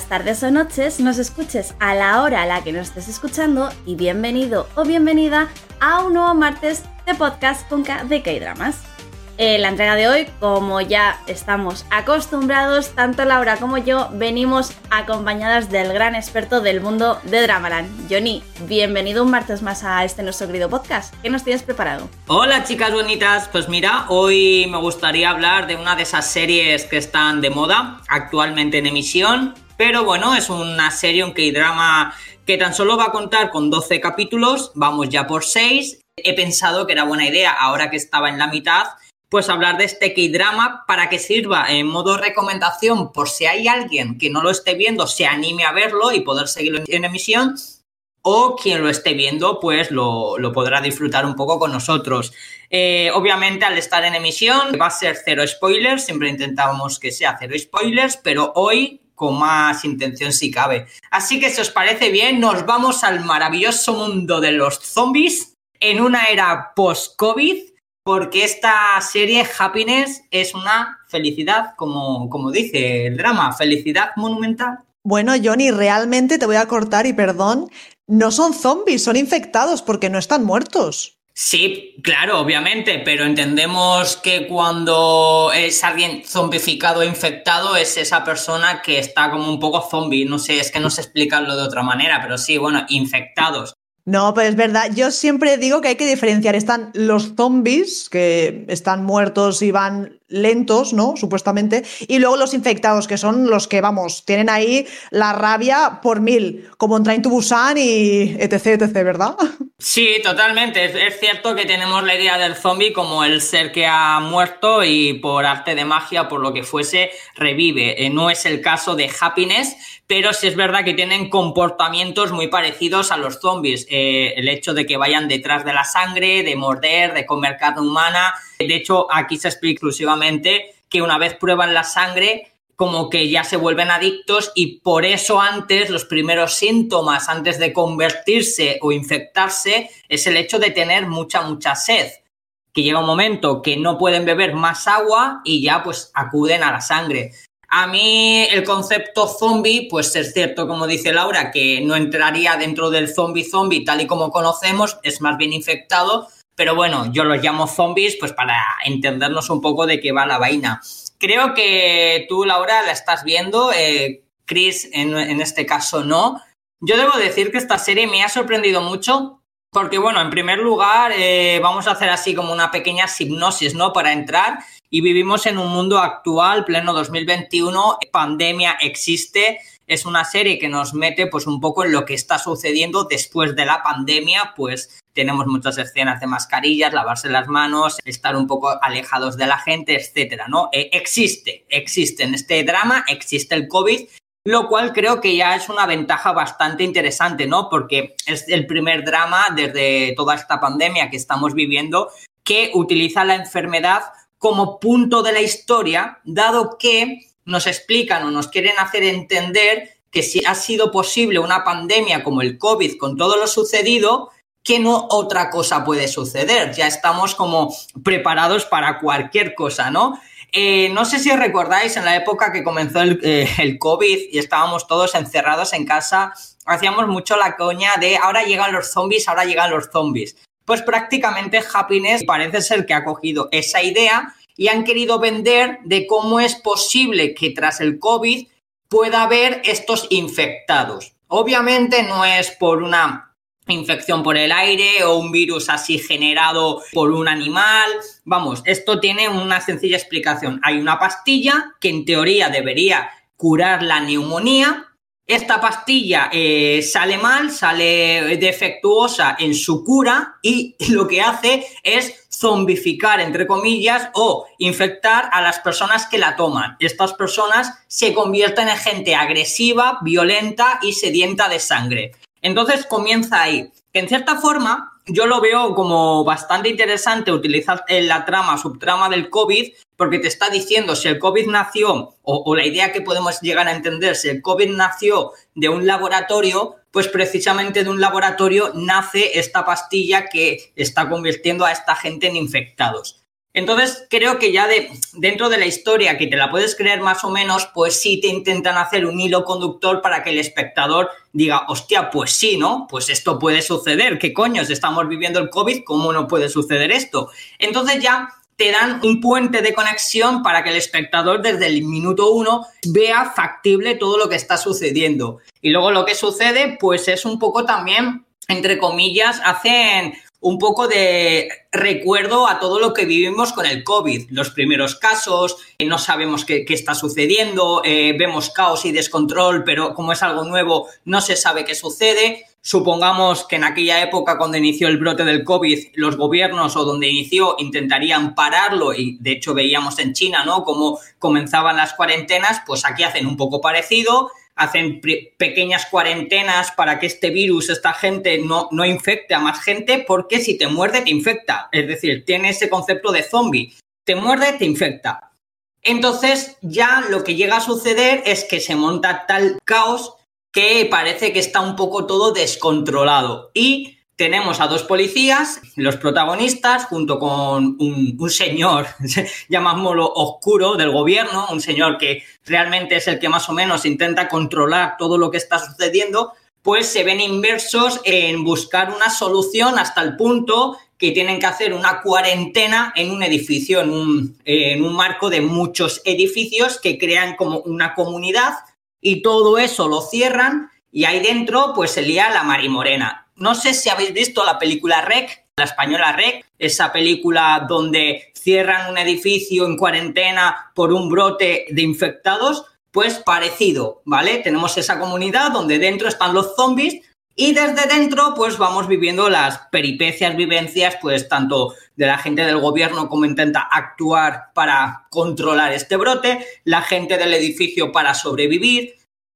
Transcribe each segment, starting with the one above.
tardes o noches, nos escuches a la hora a la que nos estés escuchando y bienvenido o bienvenida a un nuevo martes de podcast con K de K-Dramas. En la entrega de hoy, como ya estamos acostumbrados, tanto Laura como yo venimos acompañadas del gran experto del mundo de Dramaland. Johnny, bienvenido un martes más a este nuestro querido podcast. ¿Qué nos tienes preparado? Hola chicas bonitas, pues mira, hoy me gustaría hablar de una de esas series que están de moda actualmente en emisión, pero bueno, es una serie, un K-drama que tan solo va a contar con 12 capítulos, vamos ya por 6. He pensado que era buena idea, ahora que estaba en la mitad, pues hablar de este K-drama para que sirva en modo recomendación por si hay alguien que no lo esté viendo, se anime a verlo y poder seguirlo en emisión. O quien lo esté viendo, pues lo, podrá disfrutar un poco con nosotros. Eh, obviamente, al estar en emisión, va a ser cero spoilers. Siempre intentábamos que sea cero spoilers, pero hoy con más intención si cabe. Así que, si os parece bien, nos vamos al maravilloso mundo de los zombies en una era post-COVID porque esta serie Happiness es una felicidad, como, como dice el drama, felicidad monumental. Bueno, Johnny, realmente te voy a cortar y perdón, no son zombies, son infectados porque no están muertos. Sí, claro, obviamente, pero entendemos que cuando es alguien zombificado o infectado es esa persona que está como un poco zombie. No sé, es que no sé explicarlo de otra manera, pero sí, bueno, infectados. No, pero es verdad. Yo siempre digo que hay que diferenciar. Están los zombies, que están muertos y van lentos, ¿no? Supuestamente. Y luego los infectados, que son los que, vamos, tienen ahí la rabia por mil, como en Train to Busan y etc, etc, ¿verdad? Sí, totalmente. Es, cierto que tenemos la idea del zombie como el ser que ha muerto y por arte de magia, por lo que fuese, revive. Eh, no es el caso de Happiness, pero sí es verdad que tienen comportamientos muy parecidos a los zombies. Eh, el hecho de que vayan detrás de la sangre, de morder, de comer carne humana. De hecho, aquí se explica exclusivamente que una vez prueban la sangre, como que ya se vuelven adictos y por eso antes los primeros síntomas antes de convertirse o infectarse es el hecho de tener mucha mucha sed que llega un momento que no pueden beber más agua y ya pues acuden a la sangre. A mí el concepto zombie, pues es cierto, como dice Laura, que no entraría dentro del zombie zombie tal y como conocemos, es más bien infectado, pero bueno, yo los llamo zombies pues para entendernos un poco de qué va la vaina. Creo que tú, Laura, la estás viendo, eh, Chris en, este caso no. Yo debo decir que esta serie me ha sorprendido mucho porque, bueno, en primer lugar, eh, vamos a hacer así como una pequeña hipnosis, ¿no? Para entrar y vivimos en un mundo actual, pleno 2021, pandemia existe, es una serie que nos mete pues un poco en lo que está sucediendo después de la pandemia, pues tenemos muchas escenas de mascarillas, lavarse las manos, estar un poco alejados de la gente, etcétera, ¿no? Eh, existe, existe en este drama, existe el COVID, lo cual creo que ya es una ventaja bastante interesante, ¿no? Porque es el primer drama desde toda esta pandemia que estamos viviendo que utiliza la enfermedad como punto de la historia, dado que nos explican o nos quieren hacer entender que si ha sido posible una pandemia como el COVID con todo lo sucedido, que no otra cosa puede suceder. Ya estamos como preparados para cualquier cosa, ¿no? Eh, no sé si recordáis en la época que comenzó el, eh, el, COVID y estábamos todos encerrados en casa, hacíamos mucho la coña de ahora llegan los zombies, ahora llegan los zombies. Pues prácticamente Happiness parece ser que ha cogido esa idea y han querido vender de cómo es posible que tras el COVID pueda haber estos infectados. Obviamente no es por una infección por el aire o un virus así generado por un animal. Vamos, esto tiene una sencilla explicación. Hay una pastilla que en teoría debería curar la neumonía. Esta pastilla eh, sale mal, sale defectuosa en su cura y lo que hace es zombificar, entre comillas, o infectar a las personas que la toman. Estas personas se convierten en gente agresiva, violenta y sedienta de sangre. Entonces comienza ahí. En cierta forma yo lo veo como bastante interesante utilizar la trama, subtrama del COVID, porque te está diciendo si el COVID nació, o, la idea que podemos llegar a entender, si el COVID nació de un laboratorio, pues precisamente de un laboratorio nace esta pastilla que está convirtiendo a esta gente en infectados. Entonces, creo que ya de, dentro de la historia, que te la puedes creer más o menos, pues sí te intentan hacer un hilo conductor para que el espectador diga, hostia, pues sí, ¿no? Pues esto puede suceder. ¿Qué coños? Estamos viviendo el COVID, ¿cómo no puede suceder esto? Entonces ya te dan un puente de conexión para que el espectador desde el minuto uno vea factible todo lo que está sucediendo. Y luego lo que sucede, pues es un poco también, entre comillas, hacen un poco de recuerdo a todo lo que vivimos con el COVID. Los primeros casos, eh, no sabemos qué, está sucediendo, eh, vemos caos y descontrol, pero como es algo nuevo, no se sabe qué sucede. Supongamos que en aquella época, cuando inició el brote del COVID, los gobiernos o donde inició intentarían pararlo y de hecho veíamos en China, ¿no? Cómo comenzaban las cuarentenas, pues aquí hacen un poco parecido hacen pequeñas cuarentenas para que este virus, esta gente, no, no infecte a más gente, porque si te muerde, te infecta. Es decir, tiene ese concepto de zombie. Te muerde, te infecta. Entonces, ya lo que llega a suceder es que se monta tal caos que parece que está un poco todo descontrolado. Y tenemos a dos policías, los protagonistas, junto con un, señor, llamámoslo oscuro, del gobierno, un señor que realmente es el que más o menos intenta controlar todo lo que está sucediendo, pues se ven inversos en buscar una solución hasta el punto que tienen que hacer una cuarentena en un edificio, en un, en un marco de muchos edificios que crean como una comunidad y todo eso lo cierran y ahí dentro pues se lía la marimorena no sé si habéis visto la película Rec, la española Rec, esa película donde cierran un edificio en cuarentena por un brote de infectados, pues parecido, ¿vale? Tenemos esa comunidad donde dentro están los zombies y desde dentro pues vamos viviendo las peripecias, vivencias, pues tanto de la gente del gobierno como intenta actuar para controlar este brote, la gente del edificio para sobrevivir,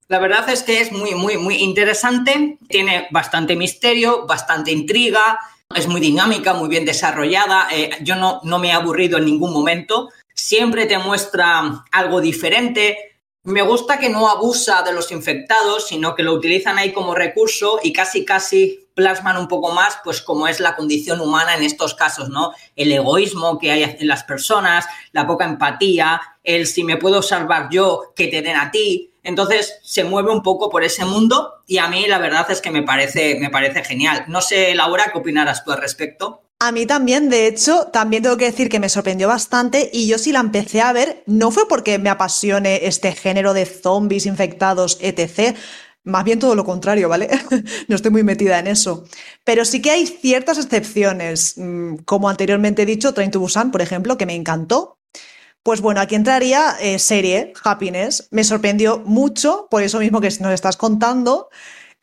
la verdad es que es muy, muy, muy interesante, tiene bastante misterio, bastante intriga, es muy dinámica, muy bien desarrollada, eh, yo no, no me he aburrido en ningún momento, siempre te muestra algo diferente, me gusta que no abusa de los infectados, sino que lo utilizan ahí como recurso y casi casi plasman un poco más, pues como es la condición humana en estos casos, ¿no? El egoísmo que hay en las personas, la poca empatía, el si me puedo salvar yo, que te den a ti. Entonces se mueve un poco por ese mundo y a mí la verdad es que me parece, me parece genial. No sé, Laura, ¿qué opinarás tú al respecto? A mí también, de hecho, también tengo que decir que me sorprendió bastante y yo sí la empecé a ver, no fue porque me apasione este género de zombies infectados, etc. Más bien todo lo contrario, ¿vale? no estoy muy metida en eso. Pero sí que hay ciertas excepciones, mm, como anteriormente he dicho, Train to Busan, por ejemplo, que me encantó, pues bueno, aquí entraría eh, serie, Happiness. Me sorprendió mucho, por eso mismo que nos estás contando.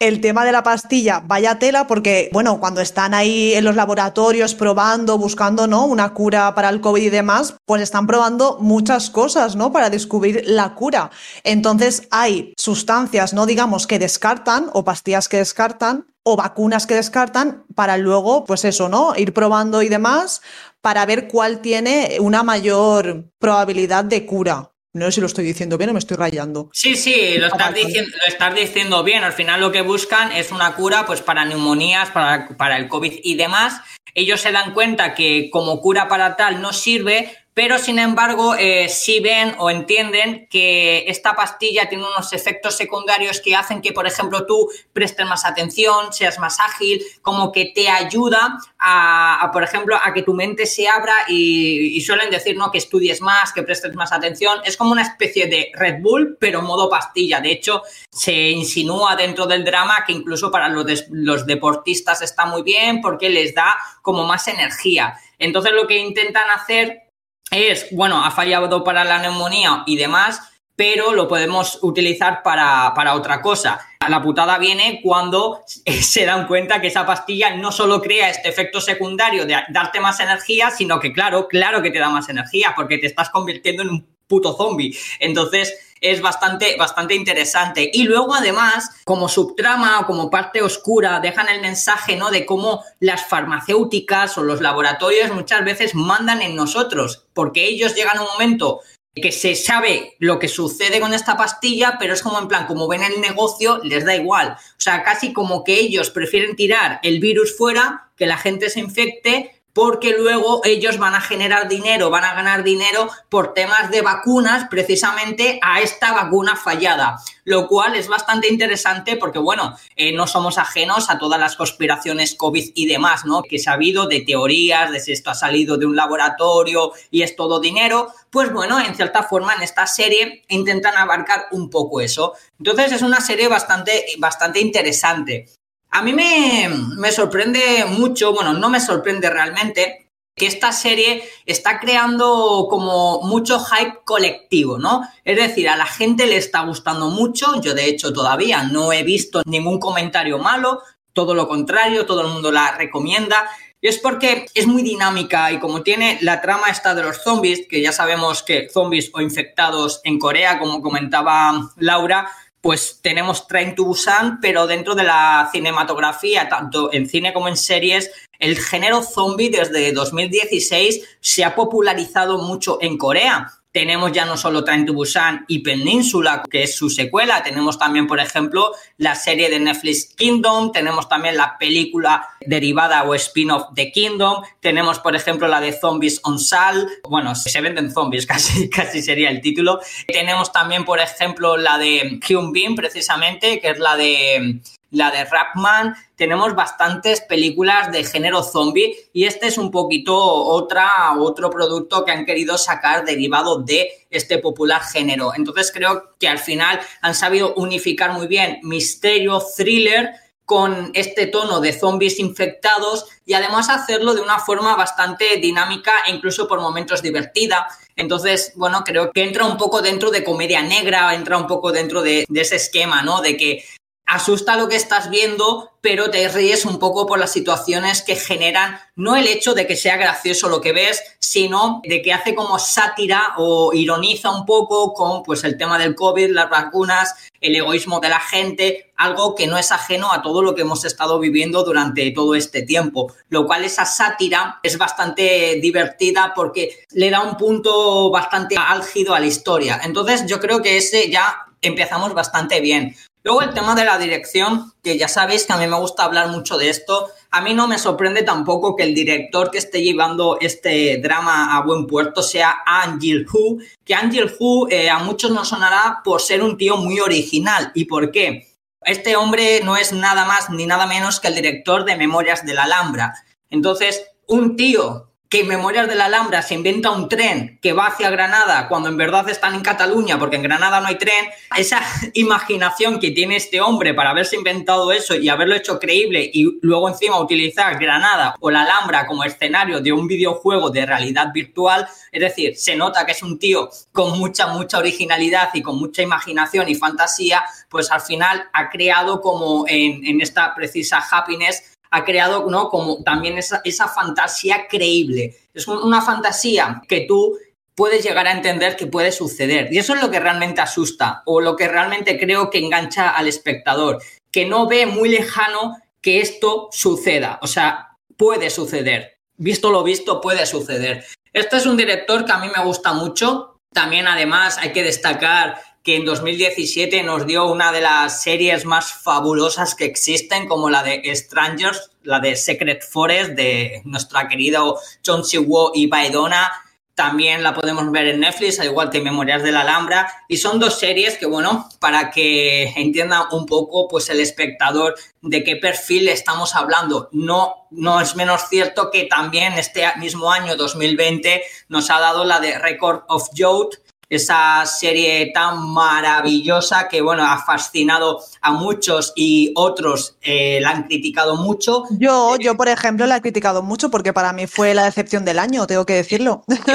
El tema de la pastilla, vaya tela, porque, bueno, cuando están ahí en los laboratorios probando, buscando, ¿no? Una cura para el COVID y demás, pues están probando muchas cosas, ¿no? Para descubrir la cura. Entonces, hay sustancias, ¿no? Digamos, que descartan, o pastillas que descartan, o vacunas que descartan, para luego, pues eso, ¿no? Ir probando y demás, para ver cuál tiene una mayor probabilidad de cura. No sé si lo estoy diciendo bien o me estoy rayando. Sí, sí, lo estás, diciendo, lo estás diciendo bien. Al final lo que buscan es una cura pues, para neumonías, para, para el COVID y demás. Ellos se dan cuenta que como cura para tal no sirve, pero sin embargo eh, sí ven o entienden que esta pastilla tiene unos efectos secundarios que hacen que, por ejemplo, tú prestes más atención, seas más ágil, como que te ayuda a, por ejemplo, a que tu mente se abra y, suelen decir, ¿no? Que estudies más, que prestes más atención. Es como una especie de Red Bull, pero modo pastilla. De hecho, se insinúa dentro del drama que incluso para los, los deportistas está muy bien porque les da como más energía. Entonces lo que intentan hacer es, bueno, ha fallado para la neumonía y demás, pero lo podemos utilizar para, para, otra cosa. La putada viene cuando se dan cuenta que esa pastilla no solo crea este efecto secundario de darte más energía, sino que, claro, claro que te da más energía, porque te estás convirtiendo en un puto zombie. Entonces, es bastante, bastante interesante. Y luego, además, como subtrama o como parte oscura, dejan el mensaje, ¿no? De cómo las farmacéuticas o los laboratorios muchas veces mandan en nosotros, porque ellos llegan a un momento que se sabe lo que sucede con esta pastilla, pero es como en plan, como ven el negocio, les da igual. O sea, casi como que ellos prefieren tirar el virus fuera, que la gente se infecte, porque luego ellos van a generar dinero, van a ganar dinero por temas de vacunas precisamente a esta vacuna fallada, lo cual es bastante interesante porque, bueno, eh, no somos ajenos a todas las conspiraciones COVID y demás, ¿no? Que se ha habido de teorías, de si esto ha salido de un laboratorio y es todo dinero, pues bueno, en cierta forma en esta serie intentan abarcar un poco eso. Entonces es una serie bastante, bastante interesante. A mí me, sorprende mucho, bueno, no me sorprende realmente, que esta serie está creando como mucho hype colectivo, ¿no? Es decir, a la gente le está gustando mucho, yo de hecho todavía no he visto ningún comentario malo, todo lo contrario, todo el mundo la recomienda. Y es porque es muy dinámica y como tiene la trama esta de los zombies, que ya sabemos que zombies o infectados en Corea, como comentaba Laura, pues tenemos Train to Busan, pero dentro de la cinematografía, tanto en cine como en series, el género zombie desde 2016 se ha popularizado mucho en Corea tenemos ya no solo Train to Busan y Península, que es su secuela, tenemos también, por ejemplo, la serie de Netflix Kingdom, tenemos también la película derivada o spin-off de Kingdom, tenemos, por ejemplo, la de Zombies on Sal, bueno, se venden zombies, casi, casi sería el título. Tenemos también, por ejemplo, la de Hyun Bin, precisamente, que es la de la de Rapman, tenemos bastantes películas de género zombie y este es un poquito otra, otro producto que han querido sacar derivado de este popular género. Entonces creo que al final han sabido unificar muy bien misterio, thriller con este tono de zombies infectados y además hacerlo de una forma bastante dinámica e incluso por momentos divertida. Entonces, bueno, creo que entra un poco dentro de comedia negra, entra un poco dentro de, de ese esquema, ¿no? De que asusta lo que estás viendo, pero te ríes un poco por las situaciones que generan, no el hecho de que sea gracioso lo que ves, sino de que hace como sátira o ironiza un poco con pues el tema del COVID, las vacunas, el egoísmo de la gente, algo que no es ajeno a todo lo que hemos estado viviendo durante todo este tiempo, lo cual esa sátira es bastante divertida porque le da un punto bastante álgido a la historia. Entonces yo creo que ese ya empezamos bastante bien. Luego el tema de la dirección, que ya sabéis que a mí me gusta hablar mucho de esto, a mí no me sorprende tampoco que el director que esté llevando este drama a buen puerto sea Angel Hu, que Angel Hu eh, a muchos nos sonará por ser un tío muy original. ¿Y por qué? Este hombre no es nada más ni nada menos que el director de Memorias de la Alhambra. Entonces, un tío que en Memorias de la Alhambra se inventa un tren que va hacia Granada cuando en verdad están en Cataluña porque en Granada no hay tren, esa imaginación que tiene este hombre para haberse inventado eso y haberlo hecho creíble y luego encima utilizar Granada o la Alhambra como escenario de un videojuego de realidad virtual, es decir, se nota que es un tío con mucha, mucha originalidad y con mucha imaginación y fantasía, pues al final ha creado como en, en esta precisa happiness ha creado ¿no? como también esa, esa fantasía creíble. Es una fantasía que tú puedes llegar a entender que puede suceder. Y eso es lo que realmente asusta o lo que realmente creo que engancha al espectador, que no ve muy lejano que esto suceda. O sea, puede suceder. Visto lo visto, puede suceder. Este es un director que a mí me gusta mucho. También, además, hay que destacar que en 2017 nos dio una de las series más fabulosas que existen, como la de Strangers, la de Secret Forest, de nuestra querida John Siwo y Baidona. También la podemos ver en Netflix, al igual que Memorias de la Alhambra. Y son dos series que, bueno, para que entienda un poco, pues el espectador de qué perfil estamos hablando. No, no es menos cierto que también este mismo año 2020 nos ha dado la de Record of Youth, esa serie tan maravillosa que, bueno, ha fascinado a muchos y otros eh, la han criticado mucho. Yo, yo, por ejemplo, la he criticado mucho porque para mí fue la decepción del año, tengo que decirlo.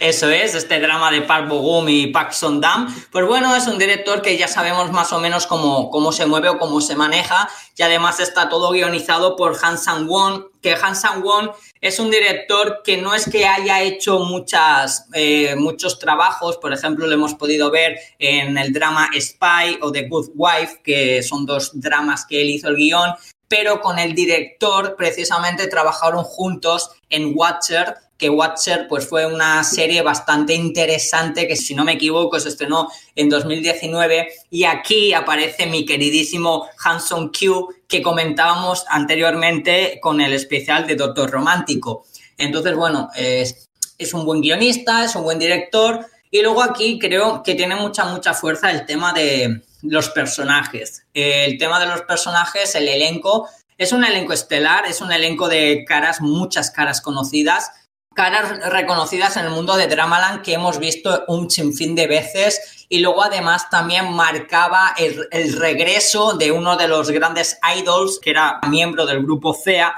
Eso, es, este drama de Park Bo-gum y Park Son-dam. Pues bueno, es un director que ya sabemos más o menos cómo, cómo se mueve o cómo se maneja y además está todo guionizado por Han Sang-won, que Han Sang-won es un director que no es que haya hecho muchas, eh, muchos trabajos, por ejemplo, lo hemos podido ver en el drama Spy o The Good Wife, que son dos dramas que él hizo el guion, pero con el director precisamente trabajaron juntos en Watcher, que Watcher pues fue una serie bastante interesante que si no me equivoco se estrenó en 2019 y aquí aparece mi queridísimo Hanson Q que comentábamos anteriormente con el especial de Doctor Romántico. Entonces, bueno, es, es un buen guionista, es un buen director y luego aquí creo que tiene mucha, mucha fuerza el tema de los personajes. El tema de los personajes, el elenco, es un elenco estelar, es un elenco de caras, muchas caras conocidas caras reconocidas en el mundo de Dramaland que hemos visto un sinfín de veces y luego además también marcaba el, regreso de uno de los grandes idols que era miembro del grupo CEA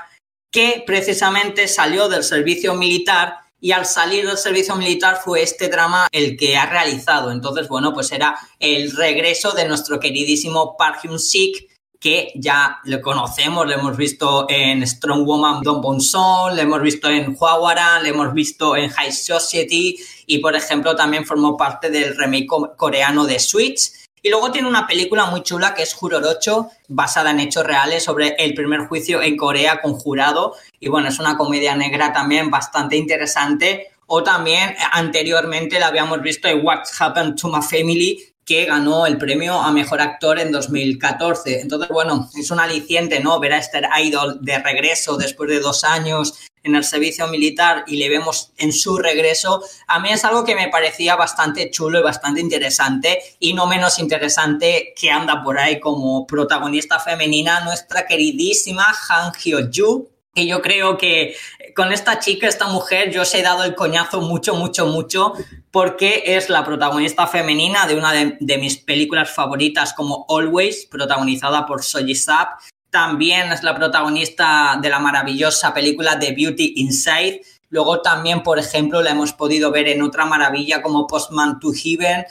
que precisamente salió del servicio militar y al salir del servicio militar fue este drama el que ha realizado. Entonces, bueno, pues era el regreso de nuestro queridísimo Park Hyun-sik que ya lo conocemos, lo hemos visto en Strong Woman Don Bonson, lo hemos visto en Huawara, lo hemos visto en High Society y, por ejemplo, también formó parte del remake coreano de Switch. Y luego tiene una película muy chula que es Jurorocho, basada en hechos reales sobre el primer juicio en Corea con jurado. Y bueno, es una comedia negra también bastante interesante. O también anteriormente la habíamos visto en What Happened to My Family, que ganó el premio a mejor actor en 2014. Entonces, bueno, es un aliciente, ¿no? Ver a Esther Idol de regreso después de dos años en el servicio militar y le vemos en su regreso, a mí es algo que me parecía bastante chulo y bastante interesante y no menos interesante que anda por ahí como protagonista femenina nuestra queridísima Han Hyo-joo, que yo creo que con esta chica, esta mujer, yo os he dado el coñazo mucho, mucho, mucho, porque es la protagonista femenina de una de, mis películas favoritas como Always, protagonizada por Soji Sap. También es la protagonista de la maravillosa película The Beauty Inside. Luego también, por ejemplo, la hemos podido ver en otra maravilla como Postman to Heaven,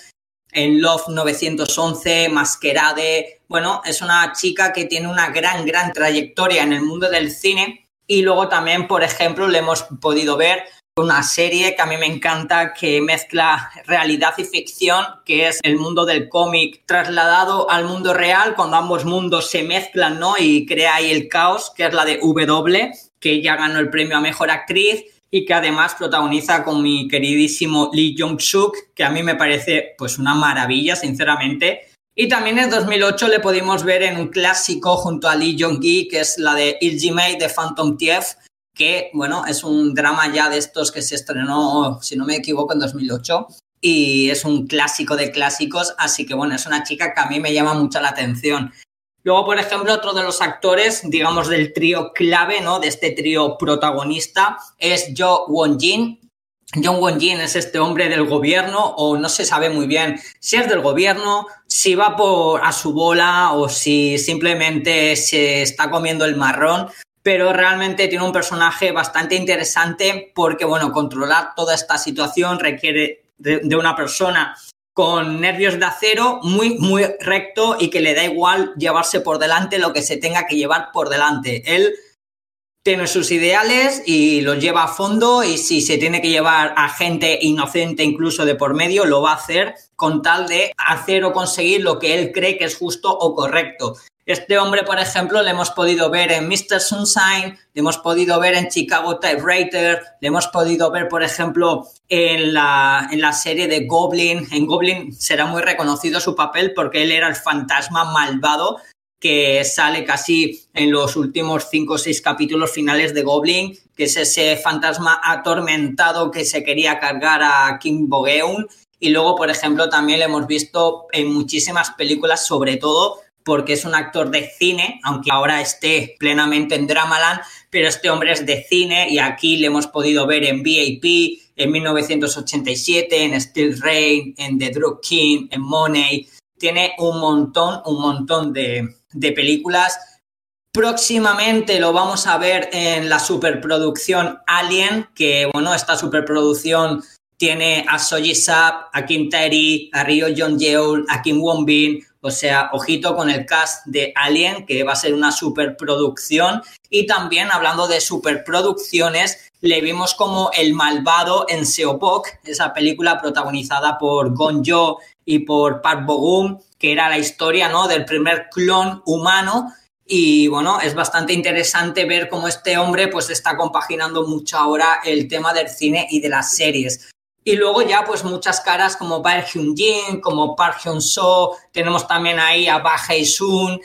en Love 911, Masquerade. Bueno, es una chica que tiene una gran, gran trayectoria en el mundo del cine y luego también, por ejemplo, le hemos podido ver una serie que a mí me encanta que mezcla realidad y ficción, que es el mundo del cómic trasladado al mundo real, cuando ambos mundos se mezclan, ¿no? Y crea ahí el caos, que es la de W, que ya ganó el premio a Mejor Actriz y que además protagoniza con mi queridísimo Lee Jong-suk, que a mí me parece pues una maravilla, sinceramente. Y también en 2008 le pudimos ver en un clásico junto a Lee Jong-gi, que es la de Iljimei de Phantom Thief, que, bueno, es un drama ya de estos que se estrenó, si no me equivoco, en 2008 y es un clásico de clásicos, así que bueno, es una chica que a mí me llama mucho la atención. Luego, por ejemplo, otro de los actores, digamos, del trío clave, ¿no? De este trío protagonista es Jo Won-jin, John Won-jin es este hombre del gobierno o no se sabe muy bien si es del gobierno, si va por a su bola o si simplemente se está comiendo el marrón, pero realmente tiene un personaje bastante interesante porque, bueno, controlar toda esta situación requiere de, de una persona con nervios de acero, muy, muy recto y que le da igual llevarse por delante lo que se tenga que llevar por delante. Él tiene sus ideales y los lleva a fondo y si se tiene que llevar a gente inocente incluso de por medio, lo va a hacer con tal de hacer o conseguir lo que él cree que es justo o correcto. Este hombre, por ejemplo, le hemos podido ver en Mr. Sunshine, le hemos podido ver en Chicago Typewriter, le hemos podido ver, por ejemplo, en la, en la serie de Goblin. En Goblin será muy reconocido su papel porque él era el fantasma malvado que sale casi en los últimos cinco o seis capítulos finales de Goblin, que es ese fantasma atormentado que se quería cargar a Kim Bogeun. Y luego, por ejemplo, también lo hemos visto en muchísimas películas, sobre todo porque es un actor de cine, aunque ahora esté plenamente en Dramaland, pero este hombre es de cine y aquí le hemos podido ver en VIP, en 1987, en Steel Rain, en The Drug King, en Money. Tiene un montón, un montón de, de películas. Próximamente lo vamos a ver en la superproducción Alien, que bueno, esta superproducción tiene a Soji Sap, a Kim Terry, a Ryo John Yeol, a Kim Won Bin, o sea, ojito con el cast de Alien, que va a ser una superproducción. Y también hablando de superproducciones, le vimos como el malvado en Seopok, esa película protagonizada por Gon Jo y por Park Bogum, que era la historia ¿no? del primer clon humano. y bueno, es bastante interesante ver cómo este hombre pues está compaginando mucho ahora el tema del cine y de las series. Y luego ya pues muchas caras como Park Hyun-jin, como Park Hyun-soo, tenemos también ahí a Ba Hae-sun.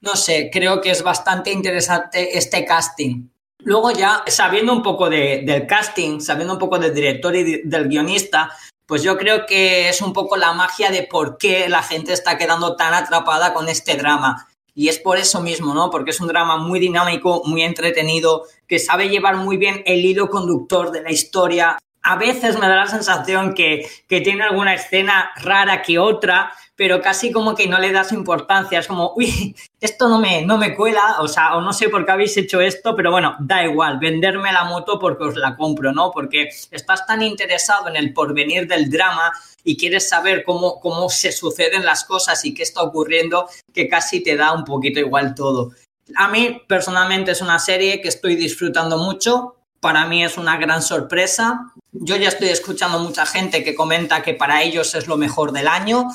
No sé, creo que es bastante interesante este casting. Luego ya, sabiendo un poco del casting, sabiendo un poco del director y del guionista, pues yo creo que es un poco la magia de por qué la gente está quedando tan atrapada con este drama. Y es por eso mismo, ¿no? Porque es un drama muy dinámico, muy entretenido, que sabe llevar muy bien el hilo conductor de la historia. A veces me da la sensación que, que tiene alguna escena rara que otra, pero casi como que no le das importancia. Es como, uy, esto no me, no me cuela, o sea, o no sé por qué habéis hecho esto, pero bueno, da igual, venderme la moto porque os la compro, ¿no? Porque estás tan interesado en el porvenir del drama y quieres saber cómo, cómo se suceden las cosas y qué está ocurriendo, que casi te da un poquito igual todo. A mí personalmente es una serie que estoy disfrutando mucho. Para mí es una gran sorpresa. Yo ya estoy escuchando mucha gente que comenta que para ellos es lo mejor del año.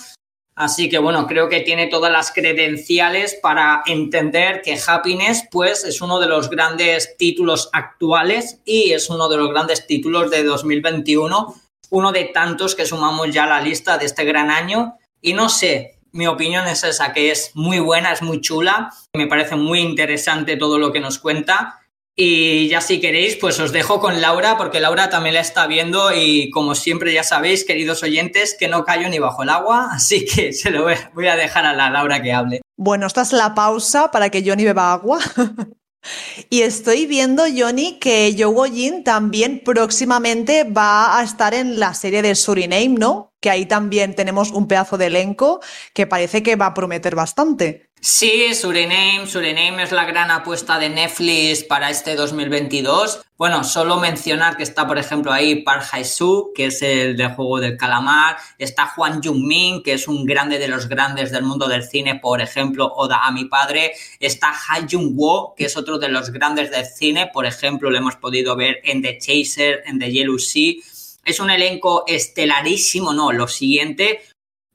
Así que bueno, creo que tiene todas las credenciales para entender que Happiness pues es uno de los grandes títulos actuales y es uno de los grandes títulos de 2021, uno de tantos que sumamos ya a la lista de este gran año. Y no sé, mi opinión es esa, que es muy buena, es muy chula, me parece muy interesante todo lo que nos cuenta y ya si queréis, pues os dejo con Laura, porque Laura también la está viendo y como siempre ya sabéis, queridos oyentes, que no callo ni bajo el agua, así que se lo voy a dejar a la Laura que hable. Bueno, esta es la pausa para que Johnny beba agua. y estoy viendo, Johnny, que Joe Jin también próximamente va a estar en la serie de Suriname, ¿no? Que ahí también tenemos un pedazo de elenco que parece que va a prometer bastante. Sí, Suriname. Suriname es la gran apuesta de Netflix para este 2022. Bueno, solo mencionar que está, por ejemplo, ahí Park Hae-soo, que es el del juego del calamar. Está Juan Jung-min, que es un grande de los grandes del mundo del cine, por ejemplo, Oda a mi padre. Está Ha Jung-woo, que es otro de los grandes del cine. Por ejemplo, lo hemos podido ver en The Chaser, en The Yellow Sea. Es un elenco estelarísimo, no, lo siguiente,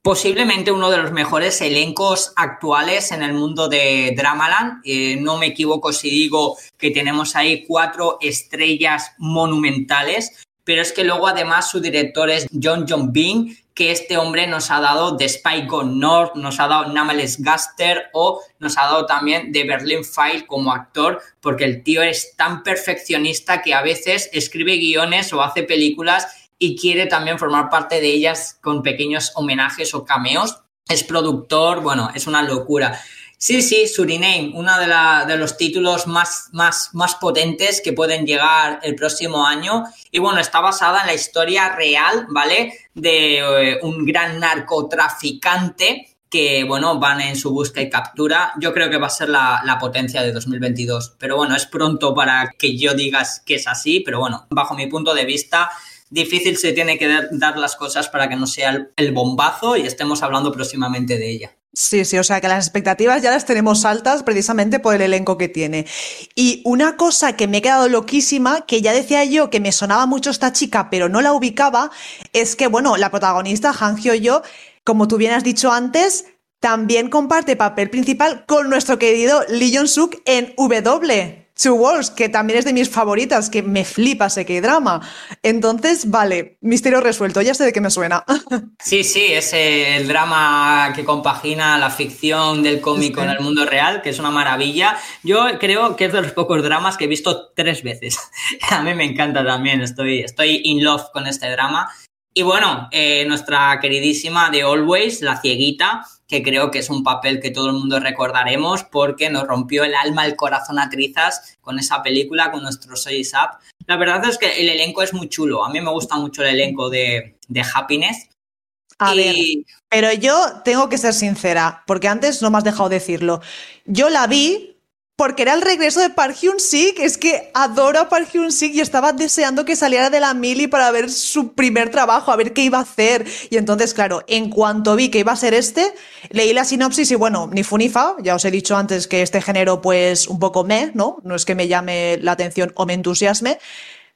posiblemente uno de los mejores elencos actuales en el mundo de Dramaland. Eh, no me equivoco si digo que tenemos ahí cuatro estrellas monumentales, pero es que luego además su director es John John Bean, que este hombre nos ha dado The Spy Gone North, nos ha dado Nameless Gaster o nos ha dado también The Berlin File como actor, porque el tío es tan perfeccionista que a veces escribe guiones o hace películas y quiere también formar parte de ellas con pequeños homenajes o cameos. Es productor, bueno, es una locura. Sí, sí, Suriname, uno de, de, los títulos más, más, más potentes que pueden llegar el próximo año. Y bueno, está basada en la historia real, ¿vale? De eh, un gran narcotraficante que, bueno, van en su busca y captura. Yo creo que va a ser la, la, potencia de 2022. Pero bueno, es pronto para que yo digas que es así, pero bueno, bajo mi punto de vista, difícil se tiene que dar las cosas para que no sea el bombazo y estemos hablando próximamente de ella. Sí, sí, o sea que las expectativas ya las tenemos altas precisamente por el elenco que tiene. Y una cosa que me he quedado loquísima, que ya decía yo que me sonaba mucho esta chica, pero no la ubicaba, es que, bueno, la protagonista, Han Hyo, como tú bien has dicho antes, también comparte papel principal con nuestro querido Lee Jong-suk en W. Two Worlds, que también es de mis favoritas, que me flipa ese que drama. Entonces, vale, misterio resuelto, ya sé de qué me suena. Sí, sí, es el drama que compagina la ficción del cómico en el mundo real, que es una maravilla. Yo creo que es de los pocos dramas que he visto tres veces. A mí me encanta también, estoy, estoy in love con este drama. Y bueno, eh, nuestra queridísima de Always, la cieguita, que creo que es un papel que todo el mundo recordaremos porque nos rompió el alma, el corazón a trizas con esa película, con nuestro Soy Up. La verdad es que el elenco es muy chulo. A mí me gusta mucho el elenco de, de Happiness. A ver, pero yo tengo que ser sincera, porque antes no me has dejado decirlo. Yo la vi porque era el regreso de Park Hyun-sik, es que adoro a Park Hyun-sik y estaba deseando que saliera de la mili para ver su primer trabajo, a ver qué iba a hacer. Y entonces, claro, en cuanto vi que iba a ser este, leí la sinopsis y bueno, ni fu ni fa, ya os he dicho antes que este género pues un poco me, ¿no? No es que me llame la atención o me entusiasme,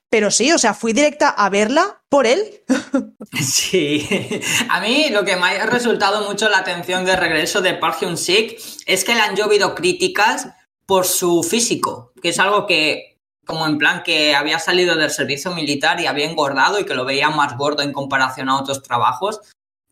Pero sí, o sea, fui directa a verla por él. Sí, a mí lo que me ha resultado mucho la atención de regreso de Park Hyun-sik es que le han llovido críticas por su físico, que es algo que, como en plan, que había salido del servicio militar y había engordado y que lo veía más gordo en comparación a otros trabajos.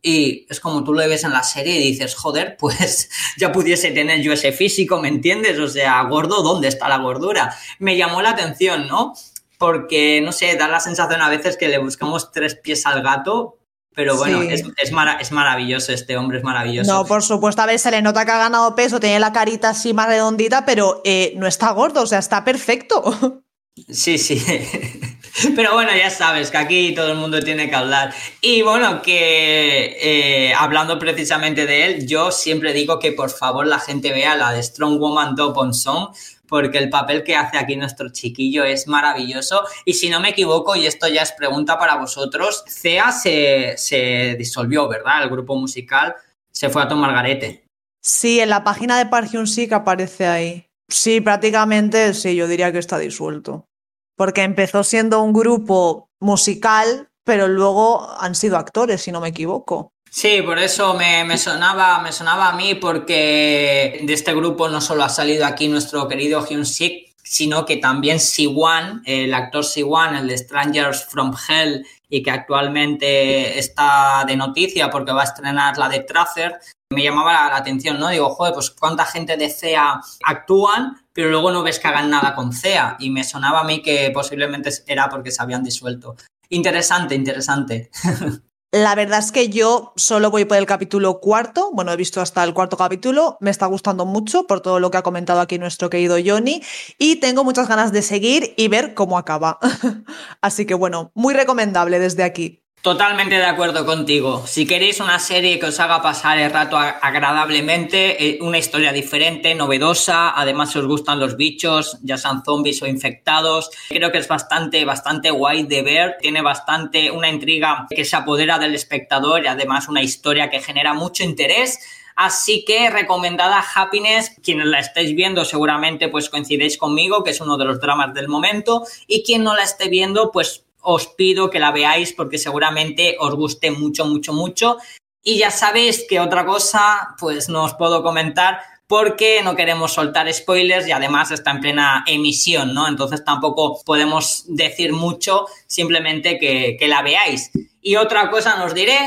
Y es como tú lo ves en la serie y dices, joder, pues ya pudiese tener yo ese físico, ¿me entiendes? O sea, gordo, ¿dónde está la gordura? Me llamó la atención, ¿no? porque, no sé, da la sensación a veces que le buscamos tres pies al gato, pero bueno, es, es, maravilloso este hombre, es maravilloso. No, por supuesto, a veces se le nota que ha ganado peso, tiene la carita así más redondita, pero eh, no está gordo, o sea, está perfecto. Sí, sí. Pero bueno, ya sabes que aquí todo el mundo tiene que hablar. Y bueno, que eh, hablando precisamente de él, yo siempre digo que por favor la gente vea la de Strong Woman Do Song, porque el papel que hace aquí nuestro chiquillo es maravilloso. Y si no me equivoco, y esto ya es pregunta para vosotros, CEA se, disolvió, ¿verdad? El grupo musical se fue a tomar garete. Sí, en la página de Park Hyun-sik aparece ahí. Sí, prácticamente sí, yo diría que está disuelto. Porque empezó siendo un grupo musical, pero luego han sido actores, si no me equivoco. Sí, por eso me, sonaba, me sonaba a mí, porque de este grupo no solo ha salido aquí nuestro querido Hyun Sik, sino que también Siwan, el actor Siwan, el de Strangers from Hell, y que actualmente está de noticia porque va a estrenar la de Tracer, me llamaba la, atención, ¿no? Digo, joder, pues cuánta gente de CEA actúan, pero luego no ves que hagan nada con CEA. Y me sonaba a mí que posiblemente era porque se habían disuelto. Interesante, interesante. La verdad es que yo solo voy por el capítulo cuarto, bueno, he visto hasta el cuarto capítulo, me está gustando mucho por todo lo que ha comentado aquí nuestro querido Johnny y tengo muchas ganas de seguir y ver cómo acaba. Así que bueno, muy recomendable desde aquí. Totalmente de acuerdo contigo. Si queréis una serie que os haga pasar el rato agradablemente, eh, una historia diferente, novedosa, además si os gustan los bichos, ya sean zombies o infectados, creo que es bastante, bastante guay de ver. Tiene bastante una intriga que se apodera del espectador y además una historia que genera mucho interés. Así que recomendada Happiness, quienes la estéis viendo seguramente pues coincidéis conmigo, que es uno de los dramas del momento, y quien no la esté viendo pues os pido que la veáis porque seguramente os guste mucho, mucho, mucho. Y ya sabéis que otra cosa, pues no os puedo comentar porque no queremos soltar spoilers y además está en plena emisión, ¿no? Entonces tampoco podemos decir mucho, simplemente que, que la veáis. Y otra cosa nos diré,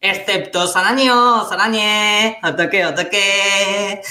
excepto Saraño, Sarañe, ataque, ataque.